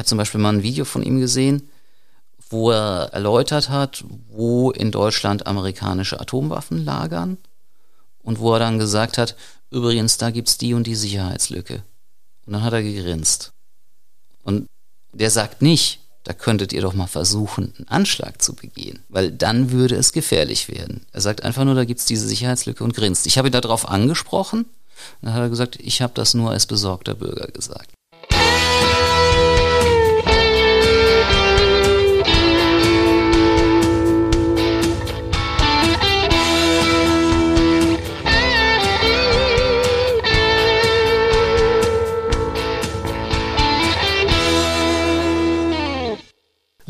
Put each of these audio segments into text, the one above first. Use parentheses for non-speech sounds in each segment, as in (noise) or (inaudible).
habe zum Beispiel mal ein Video von ihm gesehen, wo er erläutert hat, wo in Deutschland amerikanische Atomwaffen lagern und wo er dann gesagt hat, übrigens, da gibt's die und die Sicherheitslücke. Und dann hat er gegrinst. Und der sagt nicht, da könntet ihr doch mal versuchen, einen Anschlag zu begehen, weil dann würde es gefährlich werden. Er sagt einfach nur, da gibt's diese Sicherheitslücke und grinst. Ich habe ihn darauf angesprochen, dann hat er gesagt, ich habe das nur als besorgter Bürger gesagt.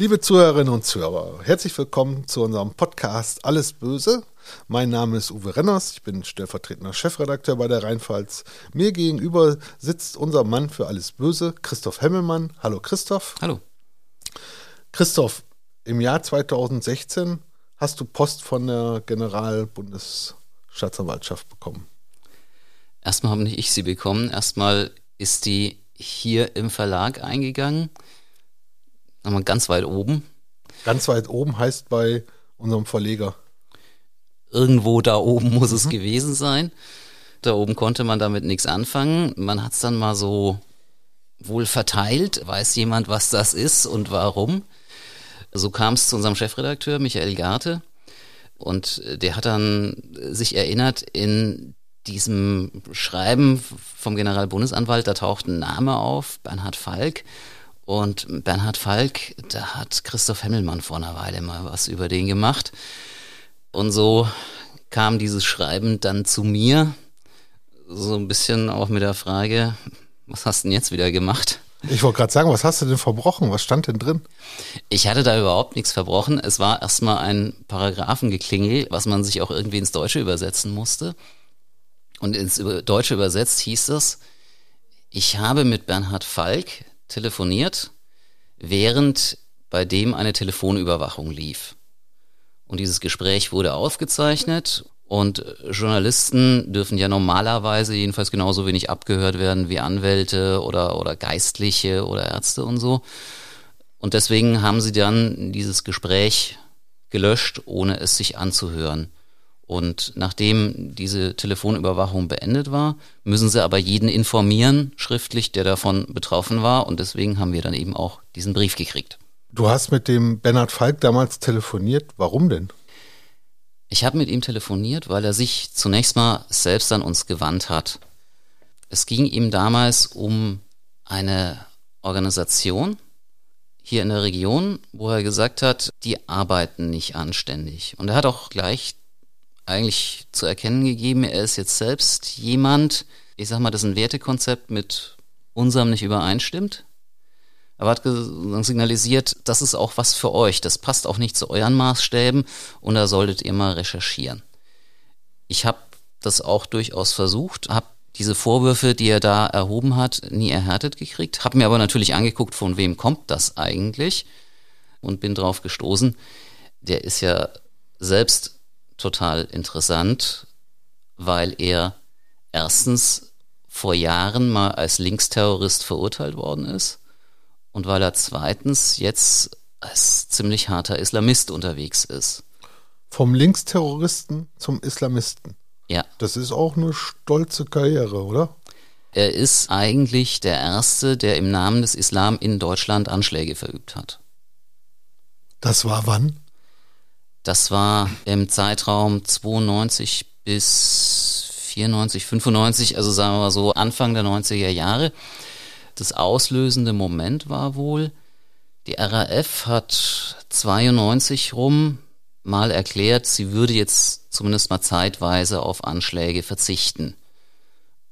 Liebe Zuhörerinnen und Zuhörer, herzlich willkommen zu unserem Podcast Alles Böse. Mein Name ist Uwe Renners, ich bin stellvertretender Chefredakteur bei der Rheinpfalz. Mir gegenüber sitzt unser Mann für Alles Böse, Christoph Hemmelmann. Hallo Christoph. Hallo. Christoph, im Jahr 2016 hast du Post von der Generalbundesstaatsanwaltschaft bekommen. Erstmal habe nicht ich sie bekommen, erstmal ist die hier im Verlag eingegangen Nochmal ganz weit oben. Ganz weit oben heißt bei unserem Verleger. Irgendwo da oben muss mhm. es gewesen sein. Da oben konnte man damit nichts anfangen. Man hat es dann mal so wohl verteilt. Weiß jemand, was das ist und warum? So kam es zu unserem Chefredakteur Michael Garte. Und der hat dann sich erinnert, in diesem Schreiben vom Generalbundesanwalt, da taucht ein Name auf, Bernhard Falk. Und Bernhard Falk, da hat Christoph Hemmelmann vor einer Weile mal was über den gemacht. Und so kam dieses Schreiben dann zu mir, so ein bisschen auch mit der Frage, was hast du denn jetzt wieder gemacht? Ich wollte gerade sagen, was hast du denn verbrochen? Was stand denn drin? Ich hatte da überhaupt nichts verbrochen. Es war erstmal ein Paragraphengeklingel, was man sich auch irgendwie ins Deutsche übersetzen musste. Und ins Deutsche übersetzt hieß es, ich habe mit Bernhard Falk, telefoniert, während bei dem eine Telefonüberwachung lief. Und dieses Gespräch wurde aufgezeichnet und Journalisten dürfen ja normalerweise jedenfalls genauso wenig abgehört werden wie Anwälte oder, oder Geistliche oder Ärzte und so. Und deswegen haben sie dann dieses Gespräch gelöscht, ohne es sich anzuhören. Und nachdem diese Telefonüberwachung beendet war, müssen sie aber jeden informieren, schriftlich, der davon betroffen war. Und deswegen haben wir dann eben auch diesen Brief gekriegt. Du hast mit dem Bernhard Falk damals telefoniert. Warum denn? Ich habe mit ihm telefoniert, weil er sich zunächst mal selbst an uns gewandt hat. Es ging ihm damals um eine Organisation hier in der Region, wo er gesagt hat, die arbeiten nicht anständig. Und er hat auch gleich eigentlich zu erkennen gegeben, er ist jetzt selbst jemand, ich sag mal, dessen Wertekonzept mit unserem nicht übereinstimmt. Aber hat signalisiert, das ist auch was für euch, das passt auch nicht zu euren Maßstäben und da solltet ihr mal recherchieren. Ich habe das auch durchaus versucht, habe diese Vorwürfe, die er da erhoben hat, nie erhärtet gekriegt, habe mir aber natürlich angeguckt, von wem kommt das eigentlich und bin drauf gestoßen. Der ist ja selbst total interessant, weil er erstens vor Jahren mal als Linksterrorist verurteilt worden ist und weil er zweitens jetzt als ziemlich harter Islamist unterwegs ist. Vom Linksterroristen zum Islamisten. Ja. Das ist auch eine stolze Karriere, oder? Er ist eigentlich der Erste, der im Namen des Islam in Deutschland Anschläge verübt hat. Das war wann? Das war im Zeitraum 92 bis 94, 95, also sagen wir mal so Anfang der 90er Jahre. Das auslösende Moment war wohl, die RAF hat 92 rum mal erklärt, sie würde jetzt zumindest mal zeitweise auf Anschläge verzichten.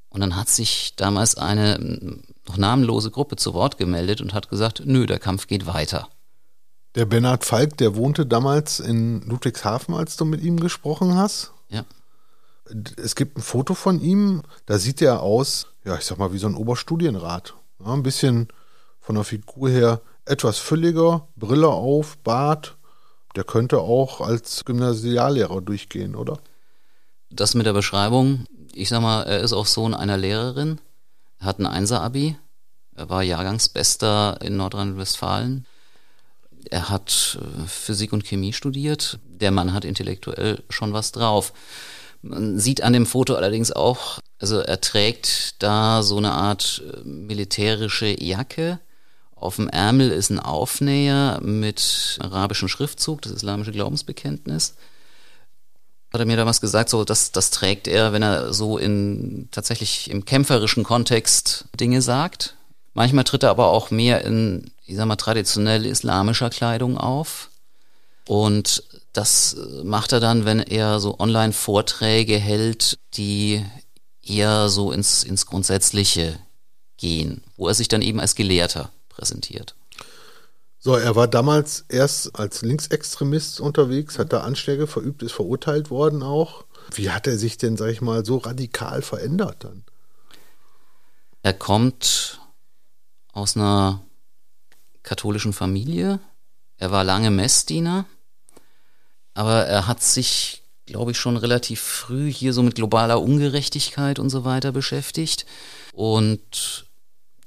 Und dann hat sich damals eine noch namenlose Gruppe zu Wort gemeldet und hat gesagt, nö, der Kampf geht weiter. Der Bernhard Falk, der wohnte damals in Ludwigshafen, als du mit ihm gesprochen hast. Ja. Es gibt ein Foto von ihm, da sieht er aus, ja, ich sag mal, wie so ein Oberstudienrat. Ja, ein bisschen von der Figur her etwas fülliger, Brille auf, Bart. Der könnte auch als Gymnasiallehrer durchgehen, oder? Das mit der Beschreibung, ich sag mal, er ist auch Sohn einer Lehrerin, hat ein Einser-Abi, Er war Jahrgangsbester in Nordrhein-Westfalen. Er hat äh, Physik und Chemie studiert. Der Mann hat intellektuell schon was drauf. Man sieht an dem Foto allerdings auch, also er trägt da so eine Art äh, militärische Jacke. Auf dem Ärmel ist ein Aufnäher mit arabischem Schriftzug, das islamische Glaubensbekenntnis. Hat er mir damals gesagt, so das, das trägt er, wenn er so in tatsächlich im kämpferischen Kontext Dinge sagt. Manchmal tritt er aber auch mehr in, ich sag mal, traditionell islamischer Kleidung auf. Und das macht er dann, wenn er so Online-Vorträge hält, die eher so ins, ins Grundsätzliche gehen, wo er sich dann eben als Gelehrter präsentiert. So, er war damals erst als Linksextremist unterwegs, hat da Anschläge verübt, ist verurteilt worden auch. Wie hat er sich denn, sag ich mal, so radikal verändert dann? Er kommt aus einer katholischen Familie. Er war lange Messdiener aber er hat sich, glaube ich, schon relativ früh hier so mit globaler Ungerechtigkeit und so weiter beschäftigt. Und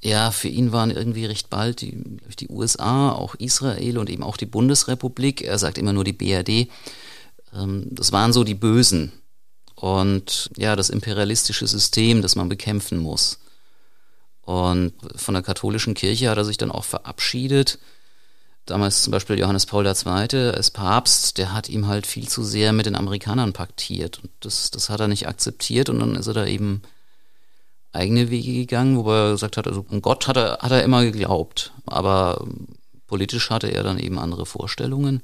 ja, für ihn waren irgendwie recht bald die, die USA, auch Israel und eben auch die Bundesrepublik, er sagt immer nur die BRD, ähm, das waren so die Bösen. Und ja, das imperialistische System, das man bekämpfen muss. Und von der katholischen Kirche hat er sich dann auch verabschiedet damals zum Beispiel Johannes Paul II. als Papst, der hat ihm halt viel zu sehr mit den Amerikanern paktiert. Und das, das hat er nicht akzeptiert und dann ist er da eben eigene Wege gegangen, wo er gesagt hat, also an Gott hat er, hat er immer geglaubt, aber politisch hatte er dann eben andere Vorstellungen.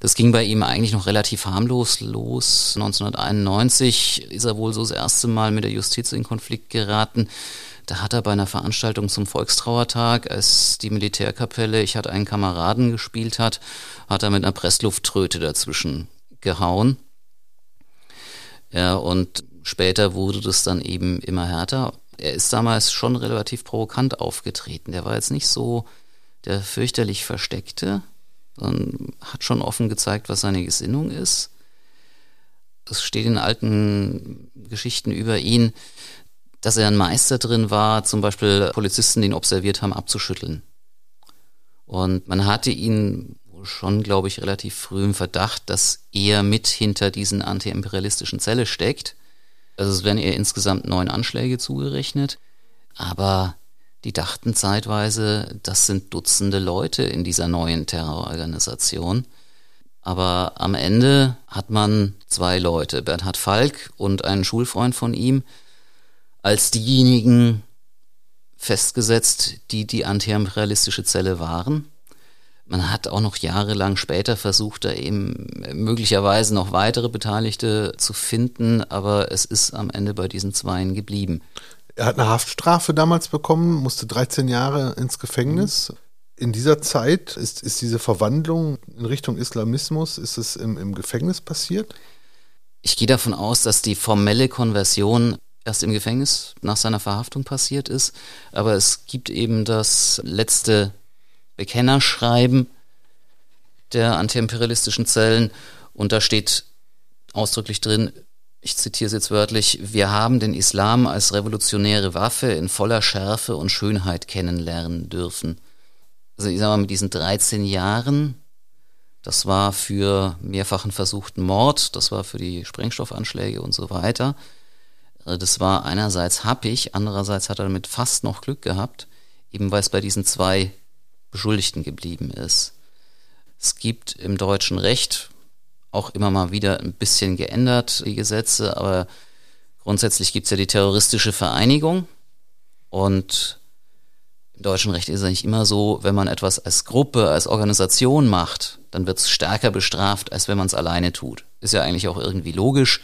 Das ging bei ihm eigentlich noch relativ harmlos los. 1991 ist er wohl so das erste Mal mit der Justiz in Konflikt geraten. Da hat er bei einer Veranstaltung zum Volkstrauertag, als die Militärkapelle, ich hatte einen Kameraden gespielt hat, hat er mit einer Presslufttröte dazwischen gehauen. Ja, und später wurde das dann eben immer härter. Er ist damals schon relativ provokant aufgetreten. Der war jetzt nicht so der fürchterlich Versteckte, sondern hat schon offen gezeigt, was seine Gesinnung ist. Es steht in alten Geschichten über ihn, dass er ein Meister drin war, zum Beispiel Polizisten, die ihn observiert haben, abzuschütteln. Und man hatte ihn schon, glaube ich, relativ früh im Verdacht, dass er mit hinter diesen antiimperialistischen Zelle steckt. Also es werden ihr insgesamt neun Anschläge zugerechnet. Aber die dachten zeitweise, das sind Dutzende Leute in dieser neuen Terrororganisation. Aber am Ende hat man zwei Leute, Bernhard Falk und einen Schulfreund von ihm, als diejenigen festgesetzt, die die antiimperialistische Zelle waren. Man hat auch noch jahrelang später versucht, da eben möglicherweise noch weitere Beteiligte zu finden, aber es ist am Ende bei diesen Zweien geblieben. Er hat eine Haftstrafe damals bekommen, musste 13 Jahre ins Gefängnis. In dieser Zeit ist, ist diese Verwandlung in Richtung Islamismus, ist es im, im Gefängnis passiert? Ich gehe davon aus, dass die formelle Konversion erst im Gefängnis nach seiner Verhaftung passiert ist. Aber es gibt eben das letzte Bekennerschreiben der antiimperialistischen Zellen und da steht ausdrücklich drin, ich zitiere es jetzt wörtlich, wir haben den Islam als revolutionäre Waffe in voller Schärfe und Schönheit kennenlernen dürfen. Also ich sage mal, mit diesen 13 Jahren, das war für mehrfachen versuchten Mord, das war für die Sprengstoffanschläge und so weiter, das war einerseits happig, andererseits hat er damit fast noch Glück gehabt, eben weil es bei diesen zwei Beschuldigten geblieben ist. Es gibt im deutschen Recht auch immer mal wieder ein bisschen geändert, die Gesetze, aber grundsätzlich gibt es ja die terroristische Vereinigung und im deutschen Recht ist es eigentlich immer so, wenn man etwas als Gruppe, als Organisation macht, dann wird es stärker bestraft, als wenn man es alleine tut. Ist ja eigentlich auch irgendwie logisch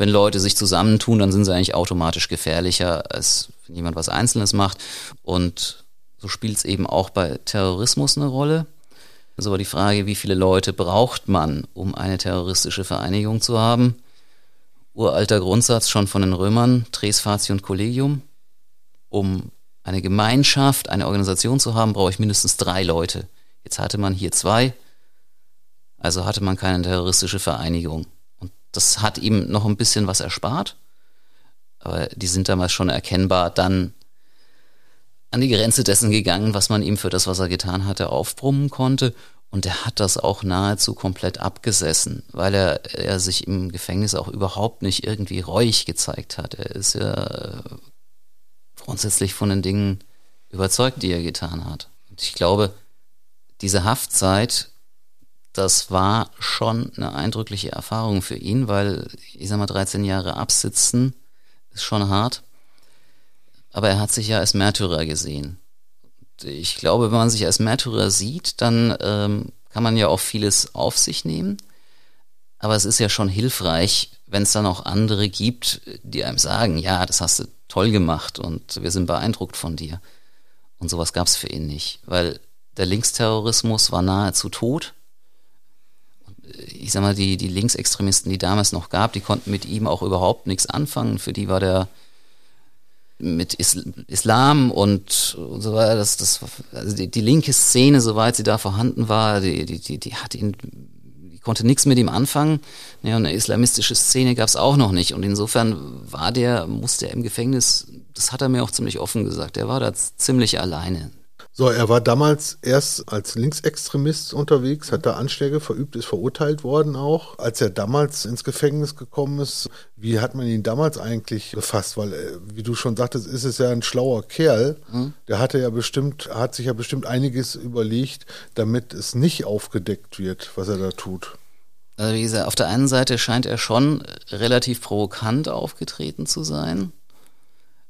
wenn Leute sich zusammentun, dann sind sie eigentlich automatisch gefährlicher, als wenn jemand was Einzelnes macht. Und so spielt es eben auch bei Terrorismus eine Rolle. Das ist aber die Frage, wie viele Leute braucht man, um eine terroristische Vereinigung zu haben? Uralter Grundsatz schon von den Römern, Tres und Collegium. Um eine Gemeinschaft, eine Organisation zu haben, brauche ich mindestens drei Leute. Jetzt hatte man hier zwei, also hatte man keine terroristische Vereinigung. Das hat ihm noch ein bisschen was erspart. Aber die sind damals schon erkennbar dann an die Grenze dessen gegangen, was man ihm für das, was er getan hatte, aufbrummen konnte. Und er hat das auch nahezu komplett abgesessen, weil er, er sich im Gefängnis auch überhaupt nicht irgendwie reuig gezeigt hat. Er ist ja grundsätzlich von den Dingen überzeugt, die er getan hat. Und ich glaube, diese Haftzeit, das war schon eine eindrückliche Erfahrung für ihn, weil, ich sag mal, 13 Jahre absitzen ist schon hart. Aber er hat sich ja als Märtyrer gesehen. Ich glaube, wenn man sich als Märtyrer sieht, dann ähm, kann man ja auch vieles auf sich nehmen. Aber es ist ja schon hilfreich, wenn es dann auch andere gibt, die einem sagen, ja, das hast du toll gemacht und wir sind beeindruckt von dir. Und sowas gab es für ihn nicht, weil der Linksterrorismus war nahezu tot. Ich sag mal, die, die Linksextremisten, die damals noch gab, die konnten mit ihm auch überhaupt nichts anfangen. Für die war der mit Islam und, und so weiter, das, das, also die, die linke Szene, soweit sie da vorhanden war, die, die, die, die hat ihn, die konnte nichts mit ihm anfangen. Ja, und eine islamistische Szene gab es auch noch nicht. Und insofern war der, musste er im Gefängnis, das hat er mir auch ziemlich offen gesagt, der war da ziemlich alleine. So, er war damals erst als Linksextremist unterwegs, hat da Anschläge verübt, ist verurteilt worden auch. Als er damals ins Gefängnis gekommen ist, wie hat man ihn damals eigentlich gefasst? Weil, äh, wie du schon sagtest, ist es ja ein schlauer Kerl. Mhm. Der hatte ja bestimmt, hat sich ja bestimmt einiges überlegt, damit es nicht aufgedeckt wird, was er da tut. Also wie gesagt, auf der einen Seite scheint er schon relativ provokant aufgetreten zu sein,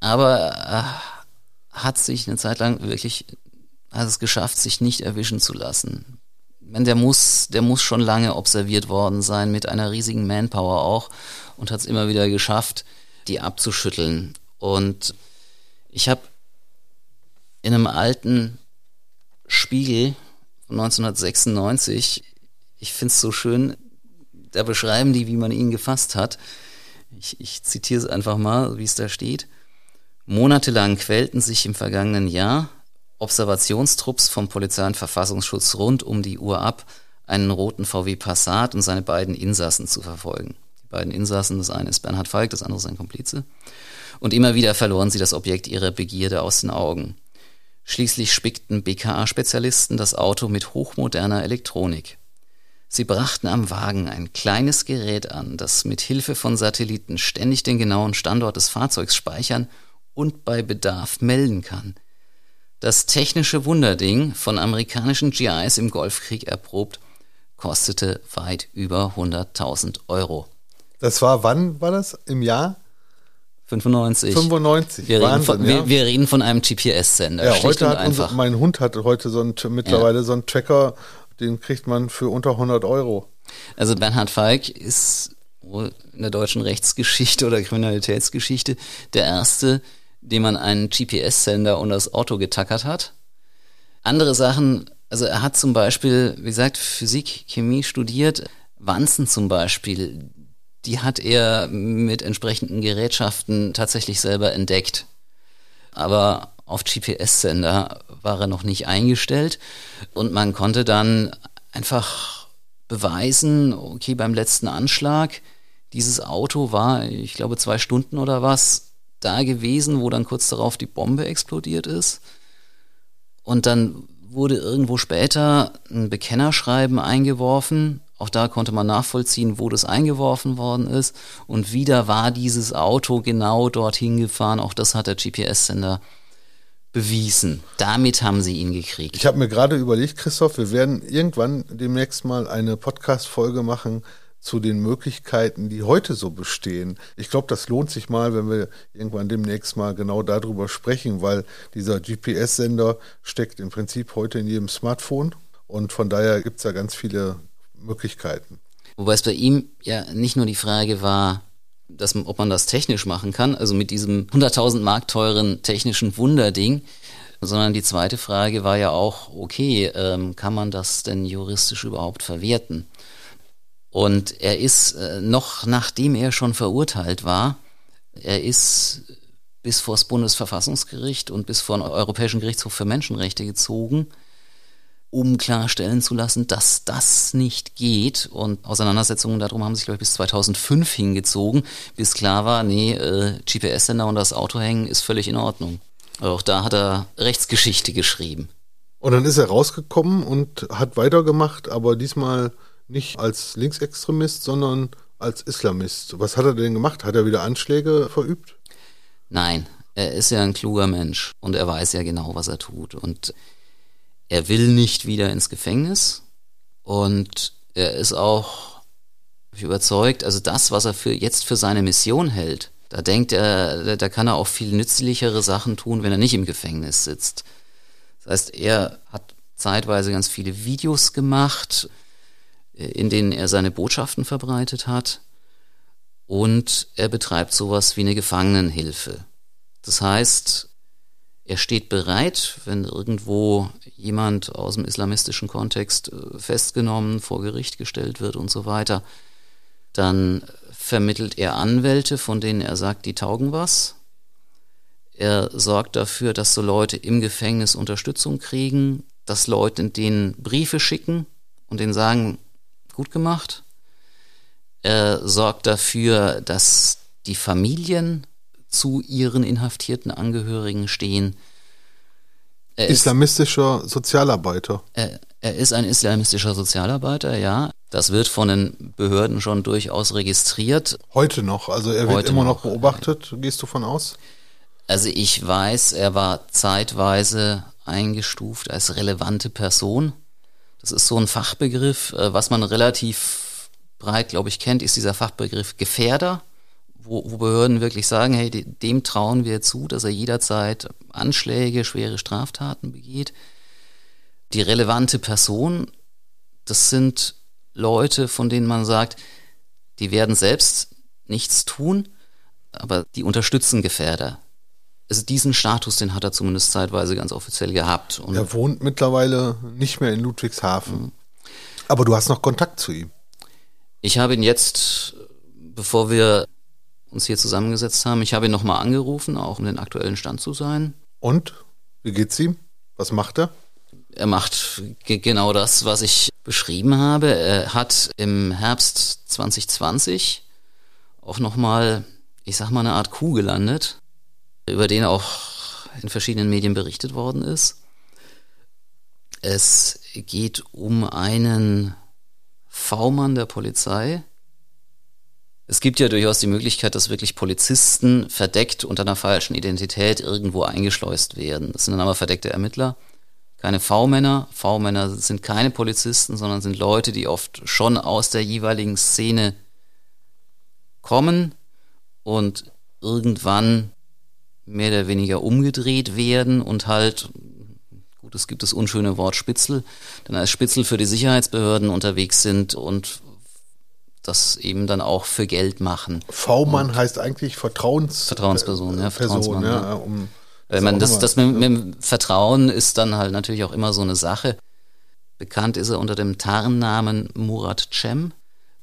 aber er hat sich eine Zeit lang wirklich hat es geschafft, sich nicht erwischen zu lassen. Der muss, der muss schon lange observiert worden sein, mit einer riesigen Manpower auch, und hat es immer wieder geschafft, die abzuschütteln. Und ich habe in einem alten Spiegel von 1996, ich finde es so schön, da beschreiben die, wie man ihn gefasst hat. Ich, ich zitiere es einfach mal, wie es da steht. Monatelang quälten sich im vergangenen Jahr Observationstrupps vom Polizei- und Verfassungsschutz rund um die Uhr ab, einen roten VW Passat und seine beiden Insassen zu verfolgen. Die beiden Insassen, das eine ist Bernhard Falk, das andere sein Komplize. Und immer wieder verloren sie das Objekt ihrer Begierde aus den Augen. Schließlich spickten BKA-Spezialisten das Auto mit hochmoderner Elektronik. Sie brachten am Wagen ein kleines Gerät an, das mit Hilfe von Satelliten ständig den genauen Standort des Fahrzeugs speichern und bei Bedarf melden kann – das technische Wunderding, von amerikanischen GIs im Golfkrieg erprobt, kostete weit über 100.000 Euro. Das war, wann war das? Im Jahr? 95. 95. Wir, Wahnsinn, reden, von, ja. wir, wir reden von einem GPS-Sender. Ja, heute hat unser, mein Hund hat heute so ein, mittlerweile ja. so einen Tracker, den kriegt man für unter 100 Euro. Also Bernhard Falk ist in der deutschen Rechtsgeschichte oder Kriminalitätsgeschichte der erste, dem man einen GPS-Sender und das Auto getackert hat. Andere Sachen, also er hat zum Beispiel, wie gesagt, Physik, Chemie studiert. Wanzen zum Beispiel, die hat er mit entsprechenden Gerätschaften tatsächlich selber entdeckt. Aber auf GPS-Sender war er noch nicht eingestellt und man konnte dann einfach beweisen, okay, beim letzten Anschlag, dieses Auto war, ich glaube, zwei Stunden oder was da gewesen, wo dann kurz darauf die Bombe explodiert ist. Und dann wurde irgendwo später ein Bekennerschreiben eingeworfen. Auch da konnte man nachvollziehen, wo das eingeworfen worden ist. Und wieder war dieses Auto genau dorthin gefahren. Auch das hat der GPS-Sender bewiesen. Damit haben sie ihn gekriegt. Ich habe mir gerade überlegt, Christoph, wir werden irgendwann demnächst mal eine Podcast-Folge machen zu den Möglichkeiten, die heute so bestehen. Ich glaube, das lohnt sich mal, wenn wir irgendwann demnächst mal genau darüber sprechen, weil dieser GPS-Sender steckt im Prinzip heute in jedem Smartphone und von daher gibt es da ganz viele Möglichkeiten. Wobei es bei ihm ja nicht nur die Frage war, dass, ob man das technisch machen kann, also mit diesem 100.000 Mark teuren technischen Wunderding, sondern die zweite Frage war ja auch, okay, ähm, kann man das denn juristisch überhaupt verwerten? Und er ist, äh, noch nachdem er schon verurteilt war, er ist bis vor das Bundesverfassungsgericht und bis vor den Europäischen Gerichtshof für Menschenrechte gezogen, um klarstellen zu lassen, dass das nicht geht. Und Auseinandersetzungen darum haben sich, glaube ich, bis 2005 hingezogen, bis klar war, nee, äh, GPS-Sender und das Auto hängen ist völlig in Ordnung. Auch da hat er Rechtsgeschichte geschrieben. Und dann ist er rausgekommen und hat weitergemacht, aber diesmal nicht als Linksextremist, sondern als Islamist. Was hat er denn gemacht? Hat er wieder Anschläge verübt? Nein, er ist ja ein kluger Mensch und er weiß ja genau, was er tut. Und er will nicht wieder ins Gefängnis und er ist auch überzeugt, also das, was er für jetzt für seine Mission hält, da denkt er, da kann er auch viel nützlichere Sachen tun, wenn er nicht im Gefängnis sitzt. Das heißt, er hat zeitweise ganz viele Videos gemacht, in denen er seine Botschaften verbreitet hat. Und er betreibt sowas wie eine Gefangenenhilfe. Das heißt, er steht bereit, wenn irgendwo jemand aus dem islamistischen Kontext äh, festgenommen, vor Gericht gestellt wird und so weiter, dann vermittelt er Anwälte, von denen er sagt, die taugen was. Er sorgt dafür, dass so Leute im Gefängnis Unterstützung kriegen, dass Leute denen Briefe schicken und denen sagen, gut gemacht. Er sorgt dafür, dass die Familien zu ihren inhaftierten Angehörigen stehen. Er Islamistischer ist, Sozialarbeiter. Er, er ist ein islamistischer Sozialarbeiter, ja. Das wird von den Behörden schon durchaus registriert. Heute noch, also er wird immer noch beobachtet, gehst du von aus? Also ich weiß, er war zeitweise eingestuft als relevante Person. Das ist so ein Fachbegriff, äh, was man relativ breit, glaube ich, kennt, ist dieser Fachbegriff Gefährder, wo, wo Behörden wirklich sagen, hey, dem trauen wir zu, dass er jederzeit Anschläge, schwere Straftaten begeht. Die relevante Person, das sind Leute, von denen man sagt, die werden selbst nichts tun, aber die unterstützen Gefährder also diesen Status, den hat er zumindest zeitweise ganz offiziell gehabt. Und er wohnt mittlerweile nicht mehr in Ludwigshafen. Mhm. Aber du hast noch Kontakt zu ihm. Ich habe ihn jetzt, bevor wir uns hier zusammengesetzt haben, ich habe ihn nochmal angerufen, auch um den aktuellen Stand zu sein. Und? Wie geht's ihm? Was macht er? Er macht genau das, was ich beschrieben habe. Er hat im Herbst 2020 auch nochmal, ich sag mal, eine Art Kuh gelandet über den auch in verschiedenen Medien berichtet worden ist. Es geht um einen V-Mann der Polizei. Es gibt ja durchaus die Möglichkeit, dass wirklich Polizisten verdeckt unter einer falschen Identität irgendwo eingeschleust werden. Das sind dann aber verdeckte Ermittler, keine V-Männer. V-Männer sind keine Polizisten, sondern sind Leute, die oft schon aus der jeweiligen Szene kommen und irgendwann mehr oder weniger umgedreht werden und halt, gut, es gibt das unschöne Wort Spitzel, dann als Spitzel für die Sicherheitsbehörden unterwegs sind und das eben dann auch für Geld machen. V-Mann heißt eigentlich Vertrauens Vertrauensperson, ja, Vertrauensmann. Person, ja, um das, meine, das, das mit, mit Vertrauen ist dann halt natürlich auch immer so eine Sache. Bekannt ist er unter dem Tarnnamen Murat Cem,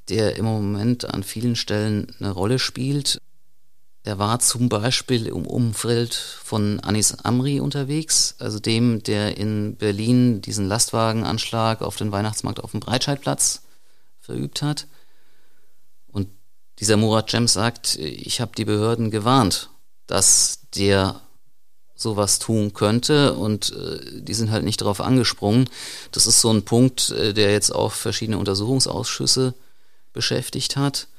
der im Moment an vielen Stellen eine Rolle spielt. Der war zum Beispiel im Umfeld von Anis Amri unterwegs, also dem, der in Berlin diesen Lastwagenanschlag auf den Weihnachtsmarkt auf dem Breitscheidplatz verübt hat. Und dieser Murat Cem sagt, ich habe die Behörden gewarnt, dass der sowas tun könnte und äh, die sind halt nicht darauf angesprungen. Das ist so ein Punkt, äh, der jetzt auch verschiedene Untersuchungsausschüsse beschäftigt hat.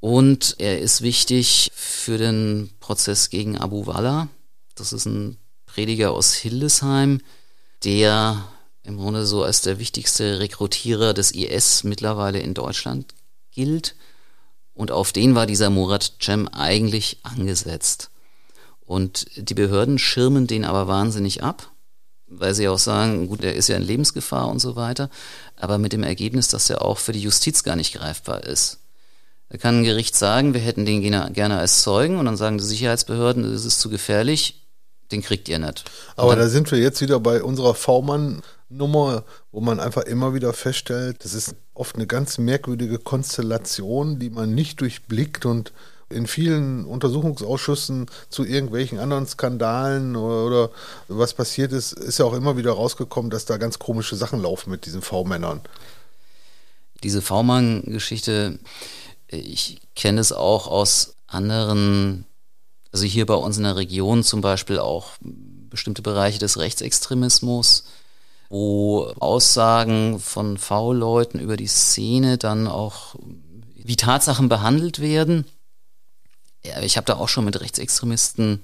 Und er ist wichtig für den Prozess gegen Abu Walla. Das ist ein Prediger aus Hildesheim, der im Grunde so als der wichtigste Rekrutierer des IS mittlerweile in Deutschland gilt. Und auf den war dieser Murat Cem eigentlich angesetzt. Und die Behörden schirmen den aber wahnsinnig ab, weil sie auch sagen, gut, er ist ja in Lebensgefahr und so weiter, aber mit dem Ergebnis, dass er auch für die Justiz gar nicht greifbar ist. Da kann ein Gericht sagen, wir hätten den gerne als Zeugen und dann sagen die Sicherheitsbehörden, das ist zu gefährlich, den kriegt ihr nicht. Aber da sind wir jetzt wieder bei unserer V-Mann-Nummer, wo man einfach immer wieder feststellt, das ist oft eine ganz merkwürdige Konstellation, die man nicht durchblickt und in vielen Untersuchungsausschüssen zu irgendwelchen anderen Skandalen oder, oder, was passiert ist, ist ja auch immer wieder rausgekommen, dass da ganz komische Sachen laufen mit diesen V-Männern. Diese V-Mann-Geschichte ich kenne es auch aus anderen Also hier bei uns in der Region zum Beispiel auch bestimmte Bereiche des Rechtsextremismus, wo Aussagen von V-Leuten über die Szene dann auch wie Tatsachen behandelt werden. Ja, ich habe da auch schon mit Rechtsextremisten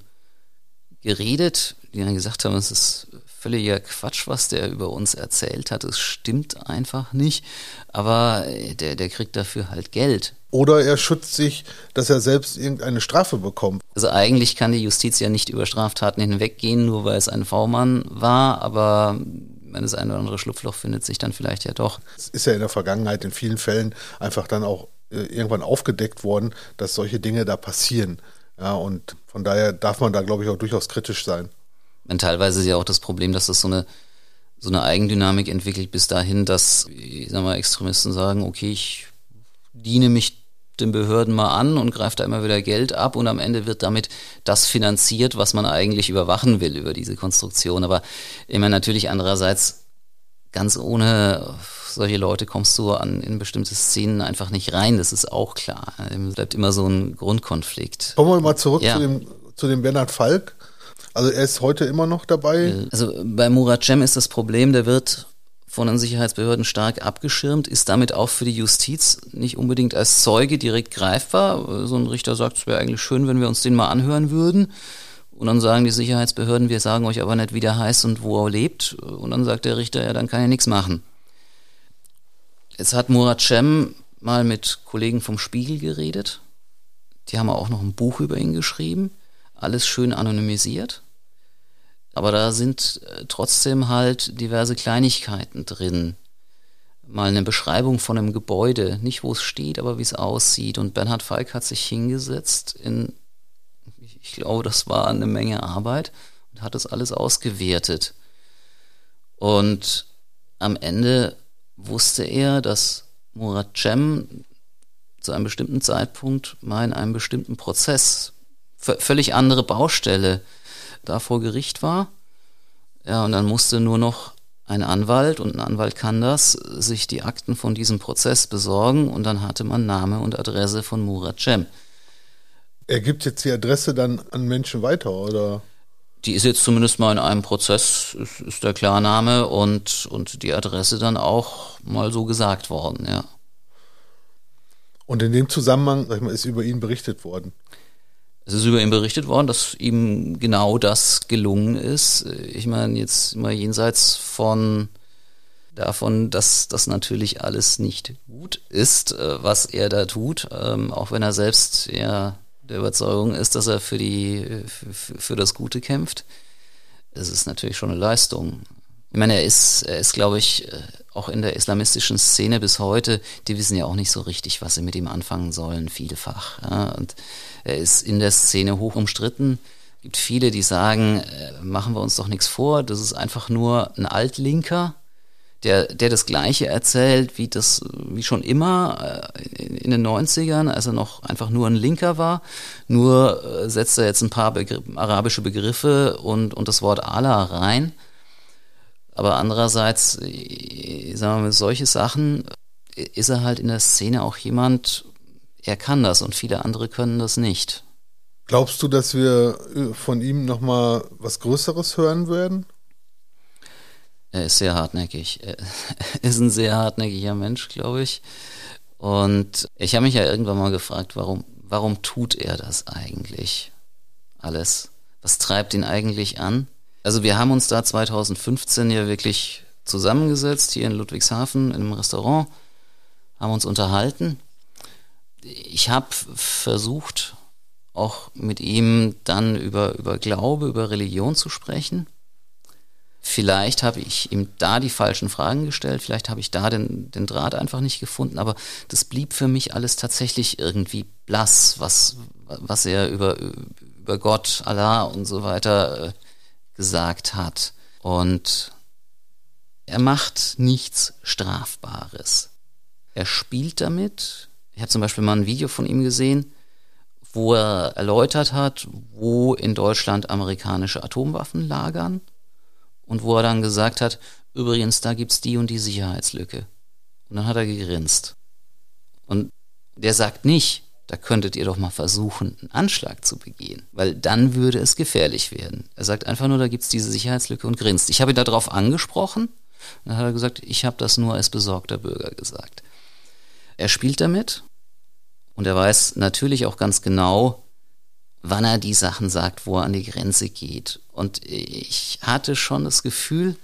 geredet, die dann gesagt haben, es ist völliger Quatsch, was der über uns erzählt hat. Es stimmt einfach nicht. Aber der, der kriegt dafür halt Geld. Oder er schützt sich, dass er selbst irgendeine Strafe bekommt. Also eigentlich kann die Justiz ja nicht über Straftaten hinweggehen, nur weil es ein V-Mann war, aber wenn das eine oder andere Schlupfloch findet sich dann vielleicht ja doch. Es ist ja in der Vergangenheit in vielen Fällen einfach dann auch äh, irgendwann aufgedeckt worden, dass solche Dinge da passieren. Ja, und von daher darf man da, glaube ich, auch durchaus kritisch sein. Und teilweise ist ja auch das Problem, dass das so eine, so eine Eigendynamik entwickelt bis dahin, dass, ich sag mal, Extremisten sagen, okay, ich diene mich den Behörden mal an und greift da immer wieder Geld ab und am Ende wird damit das finanziert, was man eigentlich überwachen will über diese Konstruktion. Aber immer natürlich andererseits ganz ohne solche Leute kommst du an in bestimmte Szenen einfach nicht rein. Das ist auch klar. Es bleibt immer so ein Grundkonflikt. Kommen wir mal zurück ja. zu, dem, zu dem Bernhard Falk. Also er ist heute immer noch dabei. Also bei Murat Cem ist das Problem, der wird von den Sicherheitsbehörden stark abgeschirmt, ist damit auch für die Justiz nicht unbedingt als Zeuge direkt greifbar. So ein Richter sagt, es wäre eigentlich schön, wenn wir uns den mal anhören würden. Und dann sagen die Sicherheitsbehörden, wir sagen euch aber nicht, wie der heißt und wo er lebt. Und dann sagt der Richter, ja, dann kann er nichts machen. Jetzt hat Murat Cem mal mit Kollegen vom Spiegel geredet. Die haben auch noch ein Buch über ihn geschrieben. Alles schön anonymisiert. Aber da sind äh, trotzdem halt diverse Kleinigkeiten drin. Mal eine Beschreibung von einem Gebäude, nicht wo es steht, aber wie es aussieht. Und Bernhard Falk hat sich hingesetzt in, ich glaube, das war eine Menge Arbeit und hat das alles ausgewertet. Und am Ende wusste er, dass Murat Cem zu einem bestimmten Zeitpunkt mal in einem bestimmten Prozess, völlig andere Baustelle, da vor Gericht war. Ja, und dann musste nur noch ein Anwalt, und ein Anwalt kann das, sich die Akten von diesem Prozess besorgen und dann hatte man Name und Adresse von Murat Cem. Er gibt jetzt die Adresse dann an Menschen weiter, oder? Die ist jetzt zumindest mal in einem Prozess, ist, ist der Klarname und, und die Adresse dann auch mal so gesagt worden, ja. Und in dem Zusammenhang, sag ich mal, ist über ihn berichtet worden. Es ist über ihn berichtet worden, dass ihm genau das gelungen ist. Ich meine, jetzt mal jenseits von davon, dass das natürlich alles nicht gut ist, äh, was er da tut, ähm, auch wenn er selbst ja der Überzeugung ist, dass er für die für, für das Gute kämpft. Es ist natürlich schon eine Leistung. Ich meine, er ist, er ist, glaube ich, äh, auch in der islamistischen Szene bis heute, die wissen ja auch nicht so richtig, was sie mit ihm anfangen sollen, vielfach. Ja. Und er ist in der Szene hoch umstritten. Es gibt viele, die sagen, äh, machen wir uns doch nichts vor, das ist einfach nur ein Altlinker, der, der das Gleiche erzählt, wie das, wie schon immer äh, in den 90ern, als er noch einfach nur ein Linker war. Nur äh, setzt er jetzt ein paar Begr arabische Begriffe und, und das Wort Allah rein. Aber andererseits, sagen wir mal, solche Sachen ist er halt in der Szene auch jemand, er kann das und viele andere können das nicht. Glaubst du, dass wir äh, von ihm nochmal was Größeres hören werden? Er ist sehr hartnäckig. (laughs) Er ist ein sehr hartnäckiger Mensch, glaube ich. Und ich habe mich ja irgendwann mal gefragt, warum, warum tut er das eigentlich alles? Was treibt ihn eigentlich an? Also wir haben uns da 2015 ja wirklich zusammengesetzt hier in Ludwigshafen in einem Restaurant, haben uns unterhalten ich habe versucht, auch mit ihm dann über, über Glaube, über Religion zu sprechen. Vielleicht habe ich ihm da die falschen Fragen gestellt, vielleicht habe ich da den, den Draht einfach nicht gefunden, aber das blieb für mich alles tatsächlich irgendwie blass, was, was er über, über Gott, Allah und so weiter äh, gesagt hat. Und er macht nichts Strafbares. Er spielt damit, ich habe zum Beispiel mal ein Video von ihm gesehen, wo er erläutert hat, wo in Deutschland amerikanische Atomwaffen lagern und wo er dann gesagt hat, übrigens, da gibt's die und die Sicherheitslücke. Und dann hat er gegrinst. Und der sagt nicht, da könntet ihr doch mal versuchen, einen Anschlag zu begehen, weil dann würde es gefährlich werden. Er sagt einfach nur, da gibt es diese Sicherheitslücke und grinst. Ich habe ihn darauf angesprochen, dann hat er gesagt, ich habe das nur als besorgter Bürger gesagt. Er spielt damit und er weiß natürlich auch ganz genau, wann er die Sachen sagt, wo er an die Grenze geht. Und ich hatte schon das Gefühl,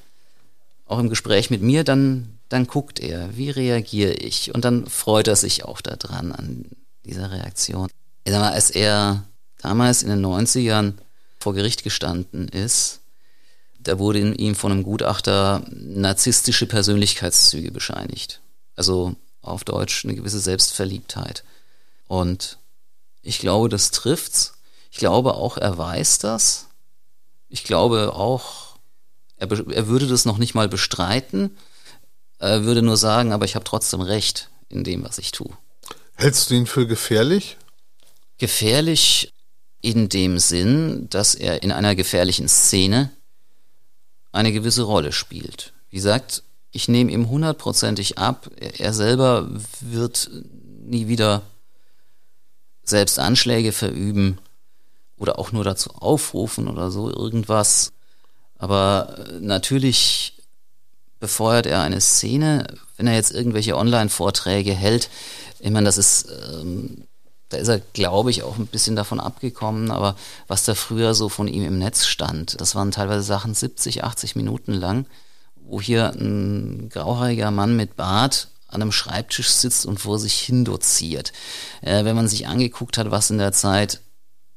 auch im Gespräch mit mir, dann, dann guckt er, wie reagiere ich? Und dann freut er sich auch daran, an dieser Reaktion. Ich sag mal, als er damals in den 90ern vor Gericht gestanden ist, da wurde ihm von einem Gutachter narzisstische Persönlichkeitszüge bescheinigt. Also auf Deutsch eine gewisse Selbstverliebtheit. Und ich glaube, das trifft's. Ich glaube auch, er weiß das. Ich glaube auch, er, er würde das noch nicht mal bestreiten. Er würde nur sagen, aber ich habe trotzdem recht in dem, was ich tue. Hältst du ihn für gefährlich? Gefährlich in dem Sinn, dass er in einer gefährlichen Szene eine gewisse Rolle spielt. Wie gesagt, ich nehme ihm hundertprozentig ab, er selber wird nie wieder selbst Anschläge verüben oder auch nur dazu aufrufen oder so irgendwas. Aber äh, natürlich befeuert er eine Szene, wenn er jetzt irgendwelche Online-Vorträge hält. Ich meine, das ist, ähm, da ist er, glaube ich, auch ein bisschen davon abgekommen, aber was da früher so von ihm im Netz stand, das waren teilweise Sachen 70, 80 Minuten lang, wo hier ein grauhaariger Mann mit Bart an einem Schreibtisch sitzt und vor sich hin doziert. Äh, wenn man sich angeguckt hat, was in der Zeit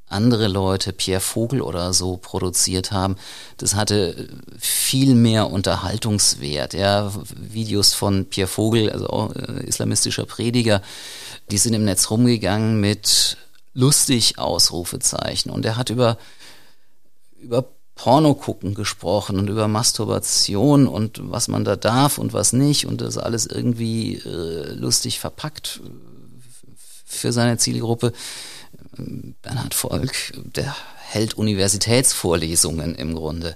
andere Leute, Pierre Vogel oder so, produziert haben, das hatte viel mehr Unterhaltungswert. Ja, Videos von Pierre Vogel, also auch, äh, islamistischer Prediger, die sind im Netz rumgegangen mit lustig Ausrufezeichen. Und er hat über, über Porno gucken gesprochen und über Masturbation und was man da darf und was nicht und das alles irgendwie äh, lustig verpackt für seine Zielgruppe. Bernhard Volk, der hält Universitätsvorlesungen im Grunde.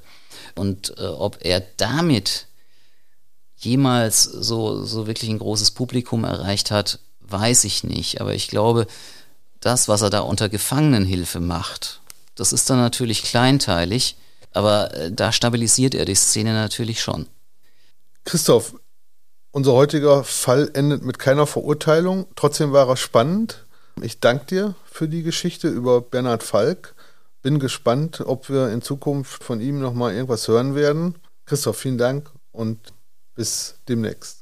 Und äh, ob er damit jemals so, so wirklich ein großes Publikum erreicht hat, weiß ich nicht. Aber ich glaube, das, was er da unter Gefangenenhilfe macht, das ist dann natürlich kleinteilig, aber äh, da stabilisiert er die Szene natürlich schon. Christoph, unser heutiger Fall endet mit keiner Verurteilung. Trotzdem war er spannend. Ich danke dir für die Geschichte über Bernhard Falk. Bin gespannt, ob wir in Zukunft von ihm nochmal irgendwas hören werden. Christoph, vielen Dank und bis demnächst.